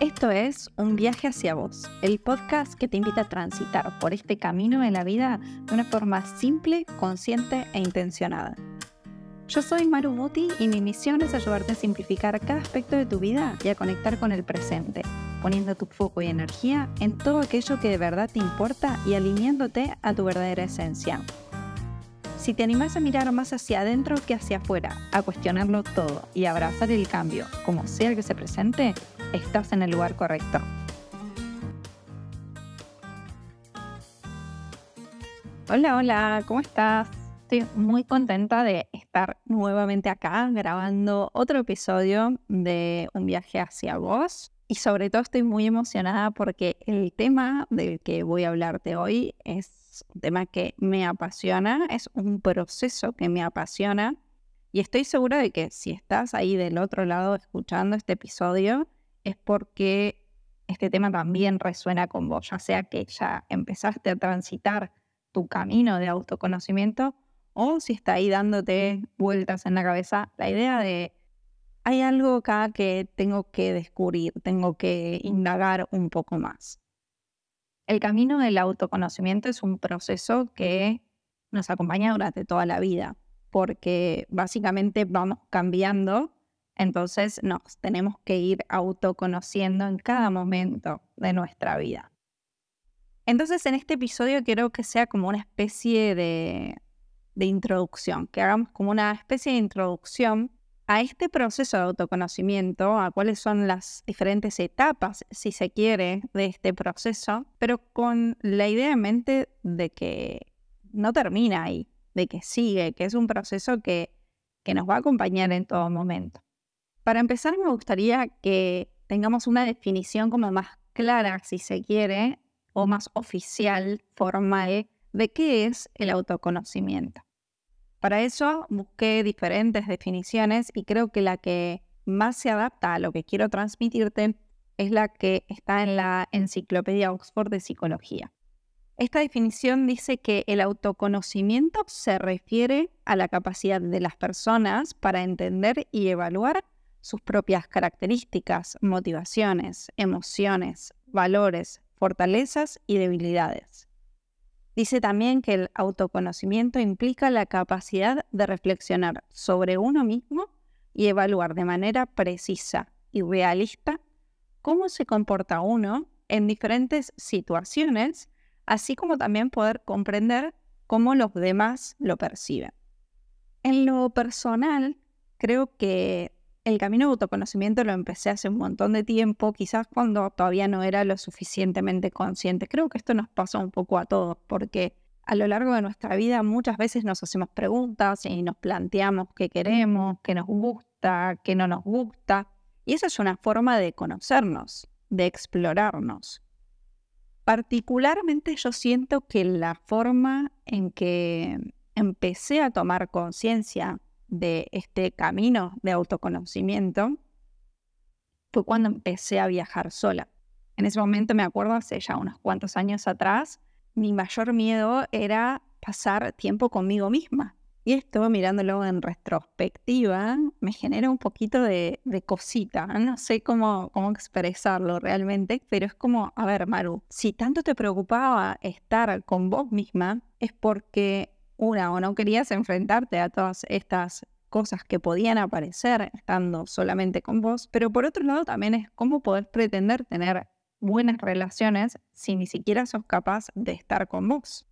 Esto es Un viaje hacia vos, el podcast que te invita a transitar por este camino en la vida de una forma simple, consciente e intencionada. Yo soy Maru Muti y mi misión es ayudarte a simplificar cada aspecto de tu vida y a conectar con el presente, poniendo tu foco y energía en todo aquello que de verdad te importa y alineándote a tu verdadera esencia. Si te animas a mirar más hacia adentro que hacia afuera, a cuestionarlo todo y a abrazar el cambio, como sea que se presente, estás en el lugar correcto. Hola, hola, ¿cómo estás? Estoy muy contenta de estar nuevamente acá grabando otro episodio de Un viaje hacia vos. Y sobre todo estoy muy emocionada porque el tema del que voy a hablarte hoy es un tema que me apasiona, es un proceso que me apasiona. Y estoy segura de que si estás ahí del otro lado escuchando este episodio, es porque este tema también resuena con vos, ya sea que ya empezaste a transitar tu camino de autoconocimiento o si está ahí dándote vueltas en la cabeza la idea de hay algo acá que tengo que descubrir, tengo que indagar un poco más. El camino del autoconocimiento es un proceso que nos acompaña durante toda la vida, porque básicamente vamos cambiando entonces nos tenemos que ir autoconociendo en cada momento de nuestra vida. Entonces en este episodio quiero que sea como una especie de, de introducción, que hagamos como una especie de introducción a este proceso de autoconocimiento, a cuáles son las diferentes etapas, si se quiere, de este proceso, pero con la idea en mente de que no termina ahí, de que sigue, que es un proceso que, que nos va a acompañar en todo momento. Para empezar, me gustaría que tengamos una definición como más clara, si se quiere, o más oficial, formal, de qué es el autoconocimiento. Para eso busqué diferentes definiciones y creo que la que más se adapta a lo que quiero transmitirte es la que está en la Enciclopedia Oxford de Psicología. Esta definición dice que el autoconocimiento se refiere a la capacidad de las personas para entender y evaluar sus propias características, motivaciones, emociones, valores, fortalezas y debilidades. Dice también que el autoconocimiento implica la capacidad de reflexionar sobre uno mismo y evaluar de manera precisa y realista cómo se comporta uno en diferentes situaciones, así como también poder comprender cómo los demás lo perciben. En lo personal, creo que el camino de autoconocimiento lo empecé hace un montón de tiempo, quizás cuando todavía no era lo suficientemente consciente. Creo que esto nos pasa un poco a todos, porque a lo largo de nuestra vida muchas veces nos hacemos preguntas y nos planteamos qué queremos, qué nos gusta, qué no nos gusta. Y esa es una forma de conocernos, de explorarnos. Particularmente yo siento que la forma en que empecé a tomar conciencia de este camino de autoconocimiento fue cuando empecé a viajar sola. En ese momento me acuerdo, hace ya unos cuantos años atrás, mi mayor miedo era pasar tiempo conmigo misma. Y esto, mirándolo en retrospectiva, me genera un poquito de, cosita. No sé cómo, cómo expresarlo realmente, pero es como, a ver, Maru, si tanto te preocupaba estar con vos misma, es porque una, o no querías enfrentarte a todas estas cosas que podían aparecer estando solamente con vos, pero por otro lado también es cómo podés pretender tener buenas relaciones si ni siquiera sos capaz de estar con vos.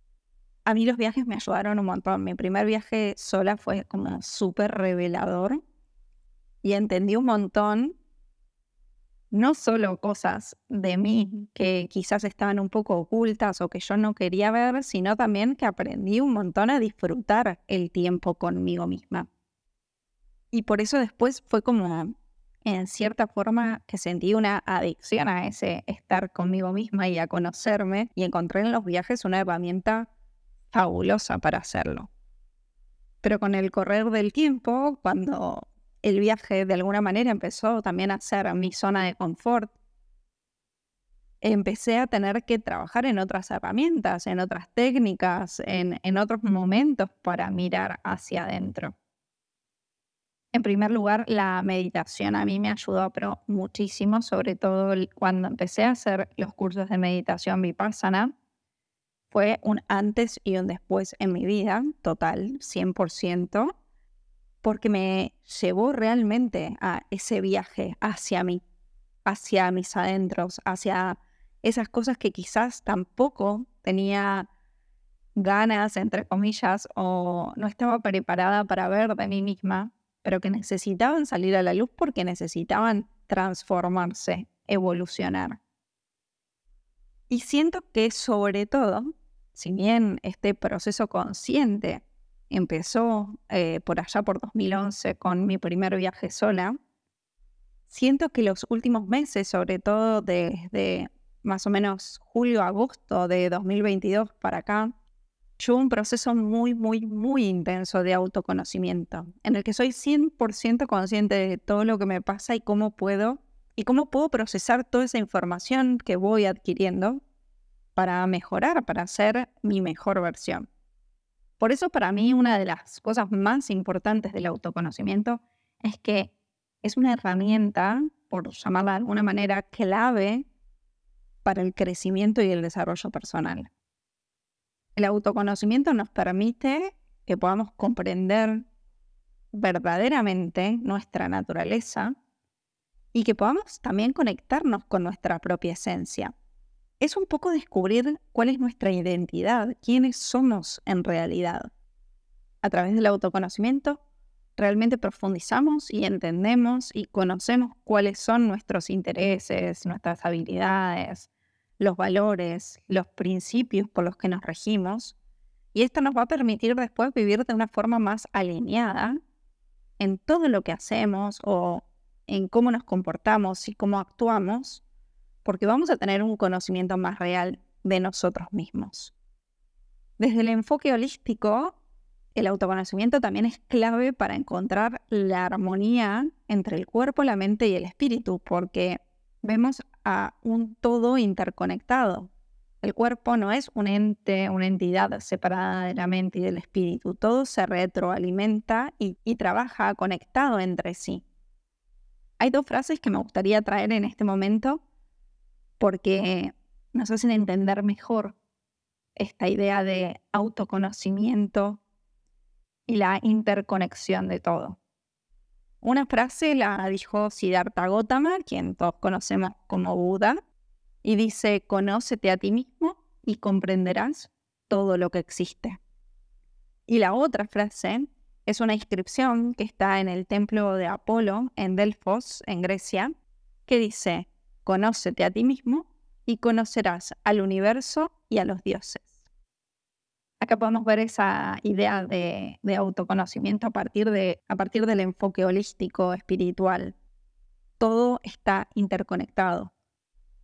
A mí los viajes me ayudaron un montón. Mi primer viaje sola fue como súper revelador y entendí un montón no solo cosas de mí que quizás estaban un poco ocultas o que yo no quería ver, sino también que aprendí un montón a disfrutar el tiempo conmigo misma. Y por eso después fue como, en cierta forma, que sentí una adicción a ese estar conmigo misma y a conocerme y encontré en los viajes una herramienta fabulosa para hacerlo. Pero con el correr del tiempo, cuando el viaje de alguna manera empezó también a ser mi zona de confort. Empecé a tener que trabajar en otras herramientas, en otras técnicas, en, en otros momentos para mirar hacia adentro. En primer lugar, la meditación a mí me ayudó pero muchísimo, sobre todo cuando empecé a hacer los cursos de meditación vipassana. Fue un antes y un después en mi vida, total, 100%, porque me llevó realmente a ese viaje hacia mí, hacia mis adentros, hacia esas cosas que quizás tampoco tenía ganas, entre comillas, o no estaba preparada para ver de mí misma, pero que necesitaban salir a la luz porque necesitaban transformarse, evolucionar. Y siento que sobre todo, si bien este proceso consciente empezó eh, por allá por 2011 con mi primer viaje sola, siento que los últimos meses, sobre todo desde más o menos julio, agosto de 2022 para acá, yo un proceso muy, muy, muy intenso de autoconocimiento, en el que soy 100% consciente de todo lo que me pasa y cómo puedo, y cómo puedo procesar toda esa información que voy adquiriendo para mejorar, para ser mi mejor versión. Por eso para mí una de las cosas más importantes del autoconocimiento es que es una herramienta, por llamarla de alguna manera, clave para el crecimiento y el desarrollo personal. El autoconocimiento nos permite que podamos comprender verdaderamente nuestra naturaleza y que podamos también conectarnos con nuestra propia esencia. Es un poco descubrir cuál es nuestra identidad, quiénes somos en realidad. A través del autoconocimiento realmente profundizamos y entendemos y conocemos cuáles son nuestros intereses, nuestras habilidades, los valores, los principios por los que nos regimos, y esto nos va a permitir después vivir de una forma más alineada en todo lo que hacemos o en cómo nos comportamos y cómo actuamos, porque vamos a tener un conocimiento más real de nosotros mismos. Desde el enfoque holístico, el autoconocimiento también es clave para encontrar la armonía entre el cuerpo, la mente y el espíritu, porque vemos a un todo interconectado. El cuerpo no es un ente, una entidad separada de la mente y del espíritu. Todo se retroalimenta y, y trabaja conectado entre sí. Hay dos frases que me gustaría traer en este momento porque nos hacen entender mejor esta idea de autoconocimiento y la interconexión de todo. Una frase la dijo Siddhartha Gautama, quien todos conocemos como Buda, y dice, conócete a ti mismo y comprenderás todo lo que existe. Y la otra frase es una inscripción que está en el templo de Apolo en Delfos, en Grecia, que dice, conócete a ti mismo y conocerás al universo y a los dioses. Acá podemos ver esa idea de, autoconocimiento a partir, de, a partir del enfoque holístico, espiritual. Todo está interconectado.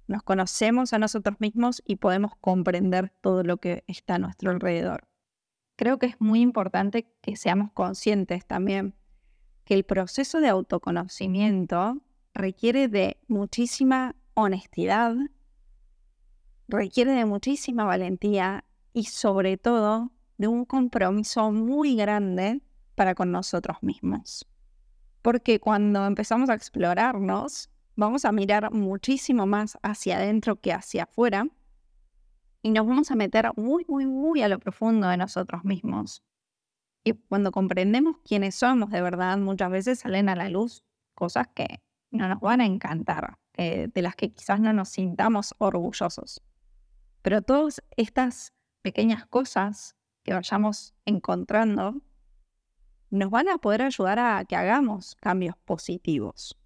Nos conocemos a nosotros mismos y podemos comprender todo lo que está a nuestro alrededor. Creo que es muy importante que seamos conscientes también que el proceso de autoconocimiento requiere de muchísima honestidad, requiere de muchísima valentía y sobre todo de un compromiso muy grande para con nosotros mismos. Porque cuando empezamos a explorarnos, vamos a mirar muchísimo más hacia adentro que hacia afuera y nos vamos a meter muy, muy, muy a lo profundo de nosotros mismos. Y cuando comprendemos quiénes somos de verdad, muchas veces salen a la luz cosas que no nos van a encantar, de las que quizás no nos sintamos orgullosos. Pero todas estas pequeñas cosas que vayamos encontrando nos van a poder ayudar a que hagamos cambios positivos.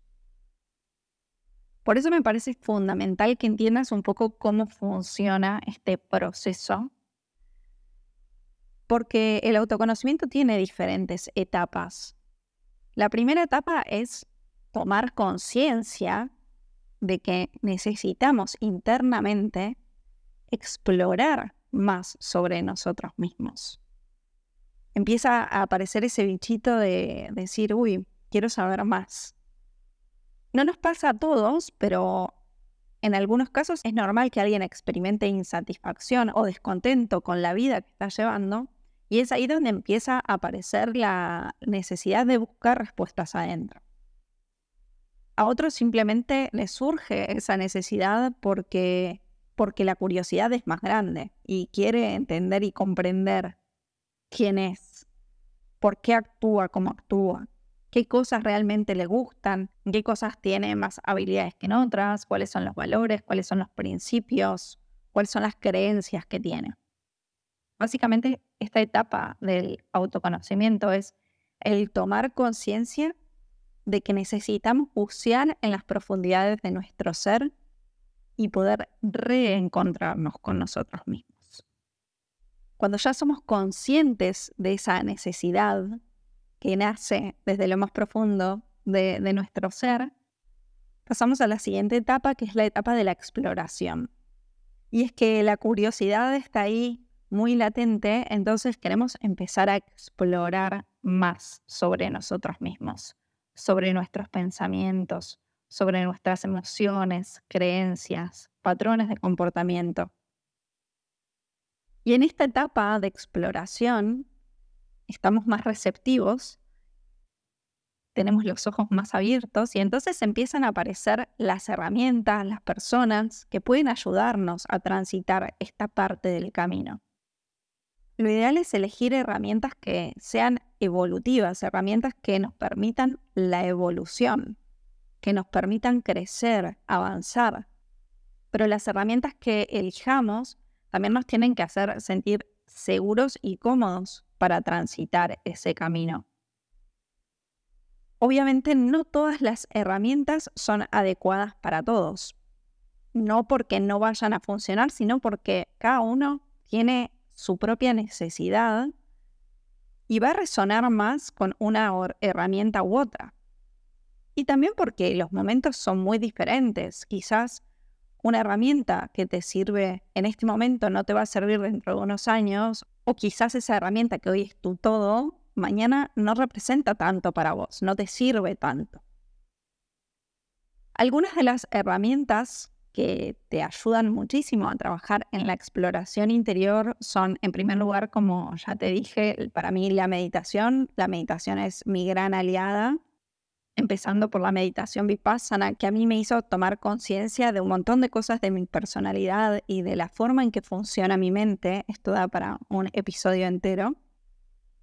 Por eso me parece fundamental que entiendas un poco cómo funciona este proceso, porque el autoconocimiento tiene diferentes etapas. La primera etapa es tomar conciencia de que necesitamos internamente explorar más sobre nosotros mismos. Empieza a aparecer ese bichito de decir, uy, quiero saber más. No nos pasa a todos, pero en algunos casos es normal que alguien experimente insatisfacción o descontento con la vida que está llevando Y es ahí donde empieza a aparecer la necesidad de buscar respuestas adentro. A otros simplemente les surge esa necesidad porque, porque la curiosidad es más grande y quiere entender y comprender quién es, por qué actúa como actúa, qué cosas realmente le gustan, qué cosas tiene más habilidades que en otras, cuáles son los valores, cuáles son los principios, cuáles son las creencias que tiene. Básicamente, esta etapa del autoconocimiento es el tomar conciencia de que necesitamos bucear en las profundidades de nuestro ser y poder reencontrarnos con nosotros mismos. Cuando ya somos conscientes de esa necesidad que nace desde lo más profundo de, de nuestro ser, pasamos a la siguiente etapa, que es la etapa de la exploración. Y es que la curiosidad está ahí muy latente, entonces queremos empezar a explorar más sobre nosotros mismos sobre nuestros pensamientos, sobre nuestras emociones, creencias, patrones de comportamiento. Y en esta etapa de exploración estamos más receptivos, tenemos los ojos más abiertos y entonces empiezan a aparecer las herramientas, las personas que pueden ayudarnos a transitar esta parte del camino. Lo ideal es elegir herramientas que sean evolutivas, herramientas que nos permitan la evolución, que nos permitan crecer, avanzar. Pero las herramientas que elijamos también nos tienen que hacer sentir seguros y cómodos para transitar ese camino. Obviamente no todas las herramientas son adecuadas para todos. No porque no vayan a funcionar, sino porque cada uno tiene su propia necesidad y va a resonar más con una herramienta u otra. Y también porque los momentos son muy diferentes. Quizás una herramienta que te sirve en este momento no te va a servir dentro de unos años, o quizás esa herramienta que hoy es tu todo, mañana no representa tanto para vos, no te sirve tanto. Algunas de las herramientas que te ayudan muchísimo a trabajar en la exploración interior son, en primer lugar, como ya te dije, para mí la meditación. La meditación es mi gran aliada, empezando por la meditación vipassana, que a mí me hizo tomar conciencia de un montón de cosas de mi personalidad y de la forma en que funciona mi mente. Esto da para un episodio entero.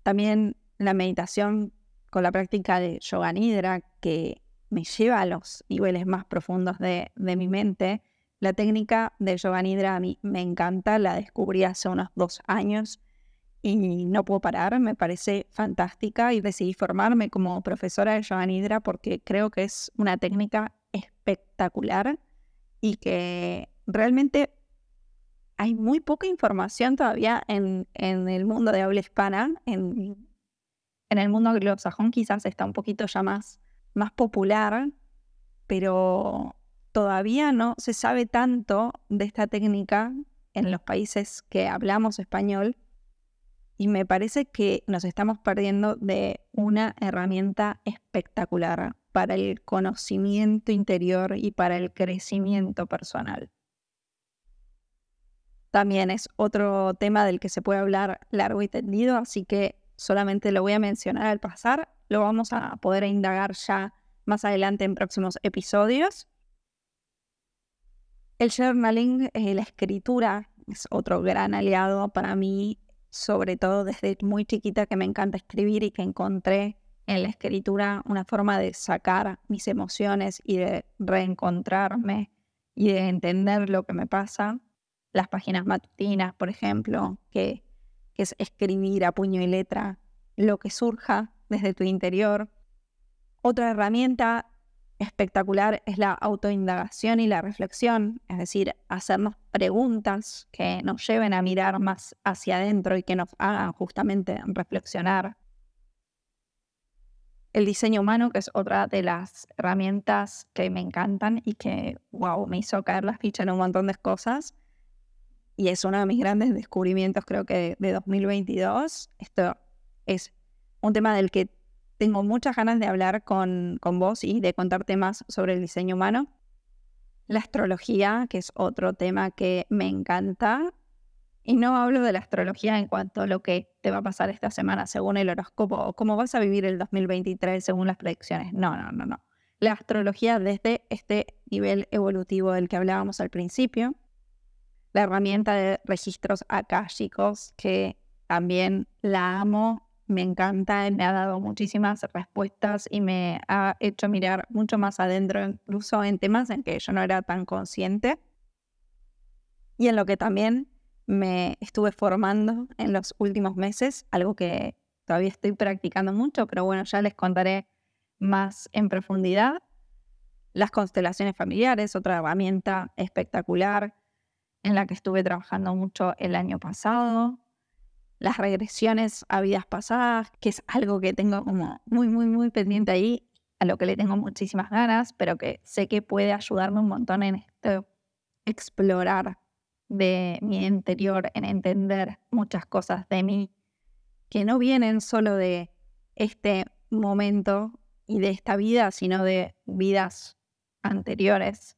También la meditación con la práctica de yoga nidra, que me lleva a los niveles más profundos de, mi mente. La técnica de a mí me encanta, la descubrí hace unos dos años y no puedo parar, me parece fantástica y decidí formarme como profesora de Yoga Nidra porque creo que es una técnica espectacular y que realmente hay muy poca información todavía en, el mundo de habla hispana. En, en el mundo anglosajón quizás está un poquito ya más más popular, pero todavía no se sabe tanto de esta técnica en los países que hablamos español y me parece que nos estamos perdiendo de una herramienta espectacular para el conocimiento interior y para el crecimiento personal. También es otro tema del que se puede hablar largo y tendido, así que solamente lo voy a mencionar al pasar lo vamos a poder indagar ya más adelante en próximos episodios. El journaling, eh, la escritura, es otro gran aliado para mí, sobre todo desde muy chiquita que me encanta escribir y que encontré en la escritura una forma de sacar mis emociones y de reencontrarme y de entender lo que me pasa. Las páginas matutinas, por ejemplo, que, que es escribir a puño y letra lo que surja desde tu interior. Otra herramienta espectacular es la autoindagación y la reflexión, es decir, hacernos preguntas que nos lleven a mirar más hacia adentro y que nos hagan justamente reflexionar. El diseño humano, que es otra de las herramientas que me encantan y que, wow, me hizo caer la ficha en un montón de cosas. Y es uno de mis grandes descubrimientos, creo que de 2022. Esto es un tema del que tengo muchas ganas de hablar con, con vos y de contarte más sobre el diseño humano. La astrología, que es otro tema que me encanta. Y no hablo de la astrología en cuanto a lo que te va a pasar esta semana según el horóscopo o cómo vas a vivir el 2023 según las predicciones. No, no, no, no. La astrología desde este nivel evolutivo del que hablábamos al principio, la herramienta de registros akáshicos que también la amo, me encanta, me ha dado muchísimas respuestas y me ha hecho mirar mucho más adentro, incluso en temas en que yo no era tan consciente y en lo que también me estuve formando en los últimos meses, algo que todavía estoy practicando mucho, pero bueno, ya les contaré más en profundidad. Las constelaciones familiares, otra herramienta espectacular en la que estuve trabajando mucho el año pasado. Las regresiones a vidas pasadas, que es algo que tengo como muy, muy, muy pendiente ahí, a lo que le tengo muchísimas ganas, pero que sé que puede ayudarme un montón en esto, explorar de mi interior, en entender muchas cosas de mí que no vienen solo de este momento y de esta vida, sino de vidas anteriores.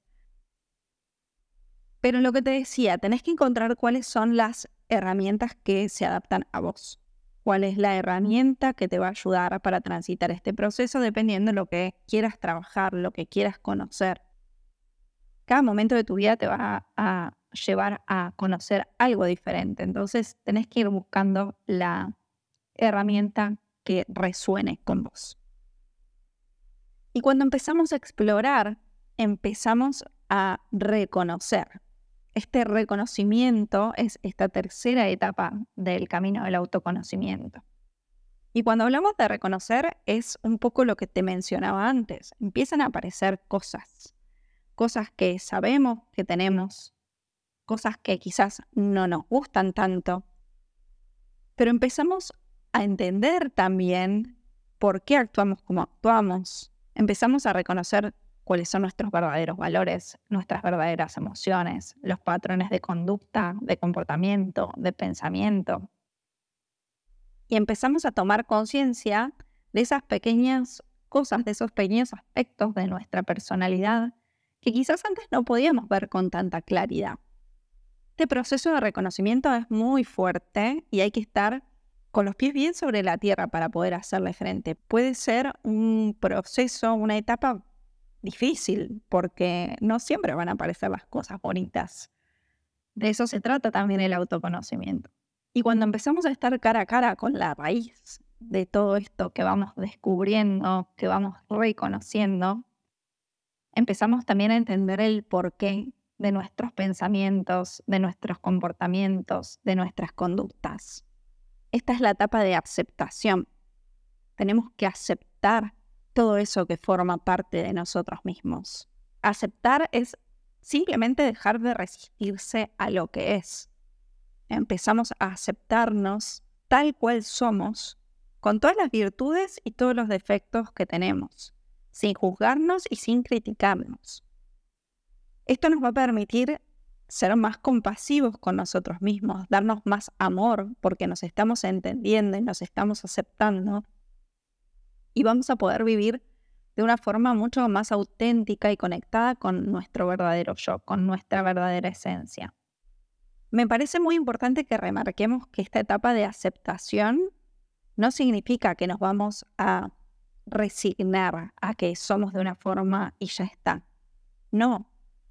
Pero lo que te decía, tenés que encontrar cuáles son las herramientas que se adaptan a vos. Cuál es la herramienta que te va a ayudar para transitar este proceso dependiendo de lo que quieras trabajar, lo que quieras conocer. Cada momento de tu vida te va a llevar a conocer algo diferente. Entonces tenés que ir buscando la herramienta que resuene con vos. Y cuando empezamos a explorar, empezamos a reconocer. Este reconocimiento es esta tercera etapa del camino del autoconocimiento. Y cuando hablamos de reconocer es un poco lo que te mencionaba antes. Empiezan a aparecer cosas, cosas que sabemos que tenemos, cosas que quizás no nos gustan tanto, pero empezamos a entender también por qué actuamos como actuamos. Empezamos a reconocer cuáles son nuestros verdaderos valores, nuestras verdaderas emociones, los patrones de conducta, de comportamiento, de pensamiento. Y empezamos a tomar conciencia de esas pequeñas cosas, de esos pequeños aspectos de nuestra personalidad que quizás antes no podíamos ver con tanta claridad. Este proceso de reconocimiento es muy fuerte y hay que estar con los pies bien sobre la tierra para poder hacerle frente. Puede ser un proceso, una etapa difícil, porque no siempre van a aparecer las cosas bonitas. De eso se trata también el autoconocimiento. Y cuando empezamos a estar cara a cara con la raíz de todo esto que vamos descubriendo, que vamos reconociendo, empezamos también a entender el porqué de nuestros pensamientos, de nuestros comportamientos, de nuestras conductas. Esta es la etapa de aceptación. Tenemos que aceptar todo eso que forma parte de nosotros mismos. Aceptar es simplemente dejar de resistirse a lo que es. Empezamos a aceptarnos tal cual somos, con todas las virtudes y todos los defectos que tenemos, sin juzgarnos y sin criticarnos. Esto nos va a permitir ser más compasivos con nosotros mismos, darnos más amor porque nos estamos entendiendo y nos estamos aceptando. Y vamos a poder vivir de una forma mucho más auténtica y conectada con nuestro verdadero yo, con nuestra verdadera esencia. Me parece muy importante que remarquemos que esta etapa de aceptación no significa que nos vamos a resignar a que somos de una forma y ya está. No,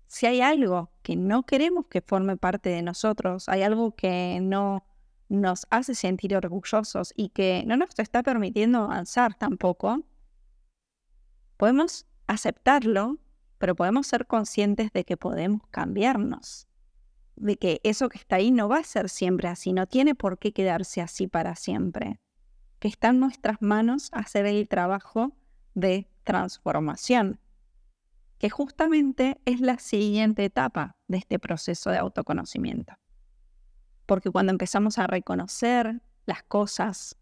si hay algo que no queremos que forme parte de nosotros, hay algo que no nos hace sentir orgullosos y que no nos está permitiendo avanzar tampoco, podemos aceptarlo, pero podemos ser conscientes de que podemos cambiarnos, de que eso que está ahí no va a ser siempre así, no tiene por qué quedarse así para siempre, que está en nuestras manos hacer el trabajo de transformación que justamente es la siguiente etapa de este proceso de autoconocimiento. Porque cuando empezamos a reconocer las cosas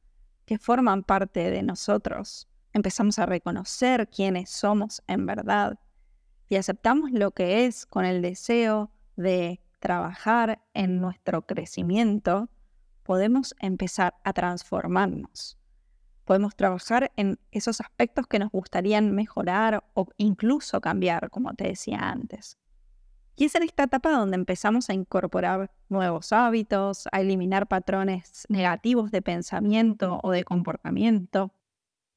que forman parte de nosotros, empezamos a reconocer quiénes somos en verdad y aceptamos lo que es con el deseo de trabajar en nuestro crecimiento, podemos empezar a transformarnos podemos trabajar en esos aspectos que nos gustarían mejorar o incluso cambiar, como te decía antes. Y es en esta etapa donde empezamos a incorporar nuevos hábitos, a eliminar patrones negativos de pensamiento o de comportamiento,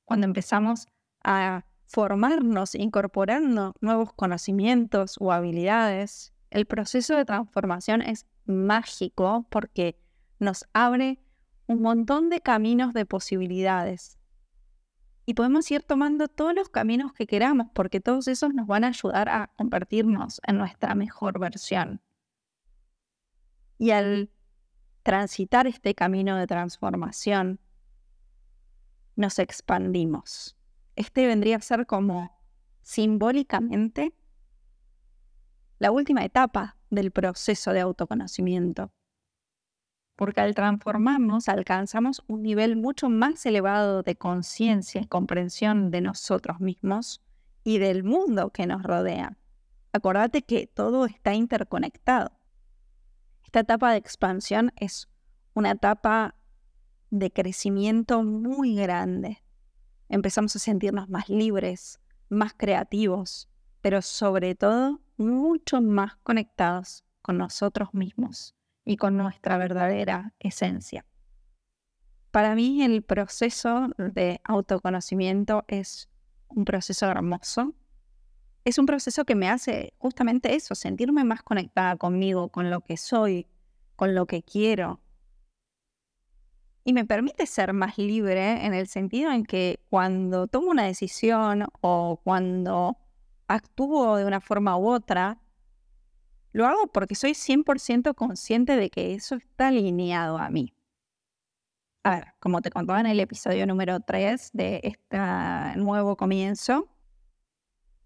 cuando empezamos a formarnos, incorporando nuevos conocimientos o habilidades. El proceso de transformación es mágico porque nos abre un montón de caminos de posibilidades. Y podemos ir tomando todos los caminos que queramos porque todos esos nos van a ayudar a convertirnos en nuestra mejor versión. Y al transitar este camino de transformación, nos expandimos. Este vendría a ser como simbólicamente la última etapa del proceso de autoconocimiento. Porque al transformarnos alcanzamos un nivel mucho más elevado de conciencia y comprensión de nosotros mismos y del mundo que nos rodea. Acordate que todo está interconectado. Esta etapa de expansión es una etapa de crecimiento muy grande. Empezamos a sentirnos más libres, más creativos, pero sobre todo mucho más conectados con nosotros mismos y con nuestra verdadera esencia. Para mí el proceso de autoconocimiento es un proceso hermoso. Es un proceso que me hace justamente eso, sentirme más conectada conmigo, con lo que soy, con lo que quiero, y me permite ser más libre en el sentido en que cuando tomo una decisión o cuando actúo de una forma u otra, lo hago porque soy 100% consciente de que eso está alineado a mí. A ver, como te contaba en el episodio número 3 de este nuevo comienzo,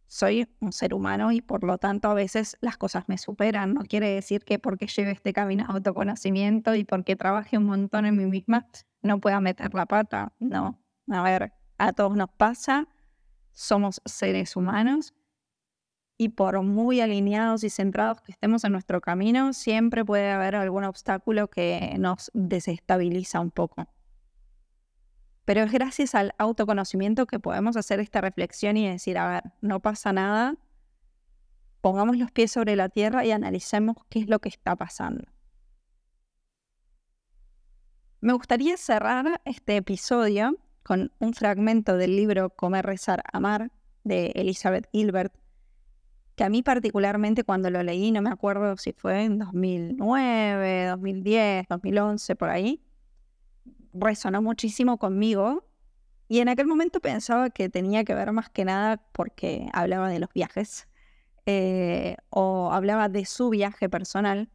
soy un ser humano y por lo tanto a veces las cosas me superan. No quiere decir que porque lleve este camino de autoconocimiento y porque trabaje un montón en mí misma no pueda meter la pata. No, a ver, a todos nos pasa, somos seres humanos y por muy alineados y centrados que estemos en nuestro camino, siempre puede haber algún obstáculo que nos desestabiliza un poco. Pero es gracias al autoconocimiento que podemos hacer esta reflexión y decir, a ver, no pasa nada, pongamos los pies sobre la tierra y analicemos qué es lo que está pasando. Me gustaría cerrar este episodio con un fragmento del libro Comer, Rezar, Amar de Elizabeth Gilbert, que a mí particularmente cuando lo leí, no me acuerdo si fue en 2009, 2010, 2011, por ahí, resonó muchísimo conmigo y en aquel momento pensaba que tenía que ver más que nada porque hablaba de los viajes eh, o hablaba de su viaje personal.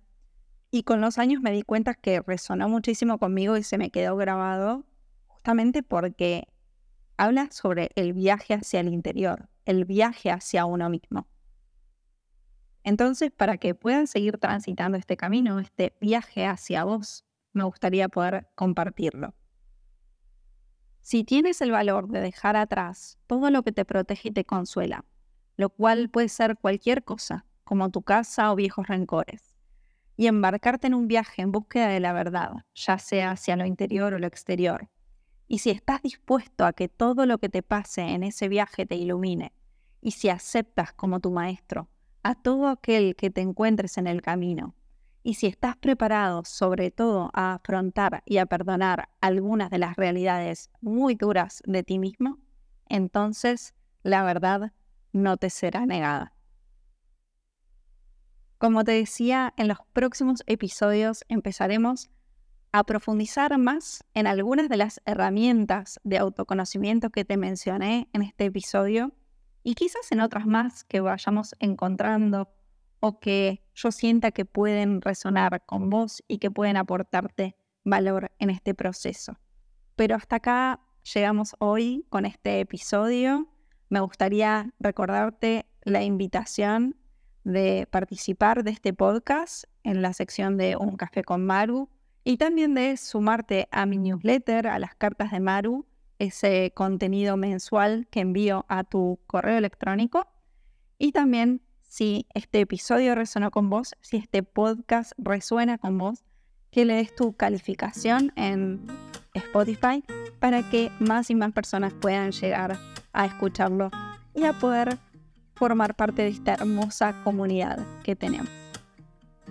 Y con los años me di cuenta que resonó muchísimo conmigo y se me quedó grabado justamente porque habla sobre el viaje hacia el interior, el viaje hacia uno mismo. Entonces, para que puedan seguir transitando este camino, este viaje hacia vos, me gustaría poder compartirlo. Si tienes el valor de dejar atrás todo lo que te protege y te consuela, lo cual puede ser cualquier cosa, como tu casa o viejos rencores, y embarcarte en un viaje en búsqueda de la verdad, ya sea hacia lo interior o lo exterior, y si estás dispuesto a que todo lo que te pase en ese viaje te ilumine, y si aceptas como tu maestro a todo aquel que te encuentres en el camino, y si estás preparado sobre todo a afrontar y a perdonar algunas de las realidades muy duras de ti mismo, entonces la verdad no te será negada. Como te decía, en los próximos episodios empezaremos a profundizar más en algunas de las herramientas de autoconocimiento que te mencioné en este episodio y quizás en otras más que vayamos encontrando o que yo sienta que pueden resonar con vos y que pueden aportarte valor en este proceso. Pero hasta acá llegamos hoy con este episodio. Me gustaría recordarte la invitación de participar de este podcast en la sección de Un café con Maru y también de sumarte a mi newsletter, a las cartas de Maru, ese contenido mensual que envío a tu correo electrónico y también si este episodio resonó con vos, si este podcast resuena con vos, que le des tu calificación en Spotify para que más y más personas puedan llegar a escucharlo y a poder formar parte de esta hermosa comunidad que tenemos.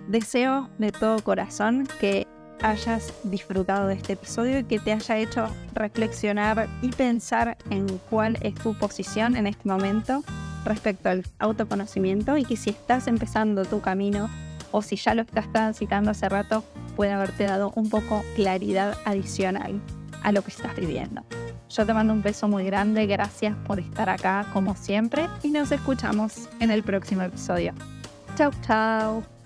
Deseo de todo corazón que hayas disfrutado de este episodio y que te haya hecho reflexionar y pensar en cuál es tu posición en este momento respecto al autoconocimiento y que si estás empezando tu camino o si ya lo estás transitando hace rato, puede haberte dado un poco claridad adicional a lo que estás viviendo. Yo te mando un beso muy grande, gracias por estar acá como siempre y nos escuchamos en el próximo episodio. Chau, chau.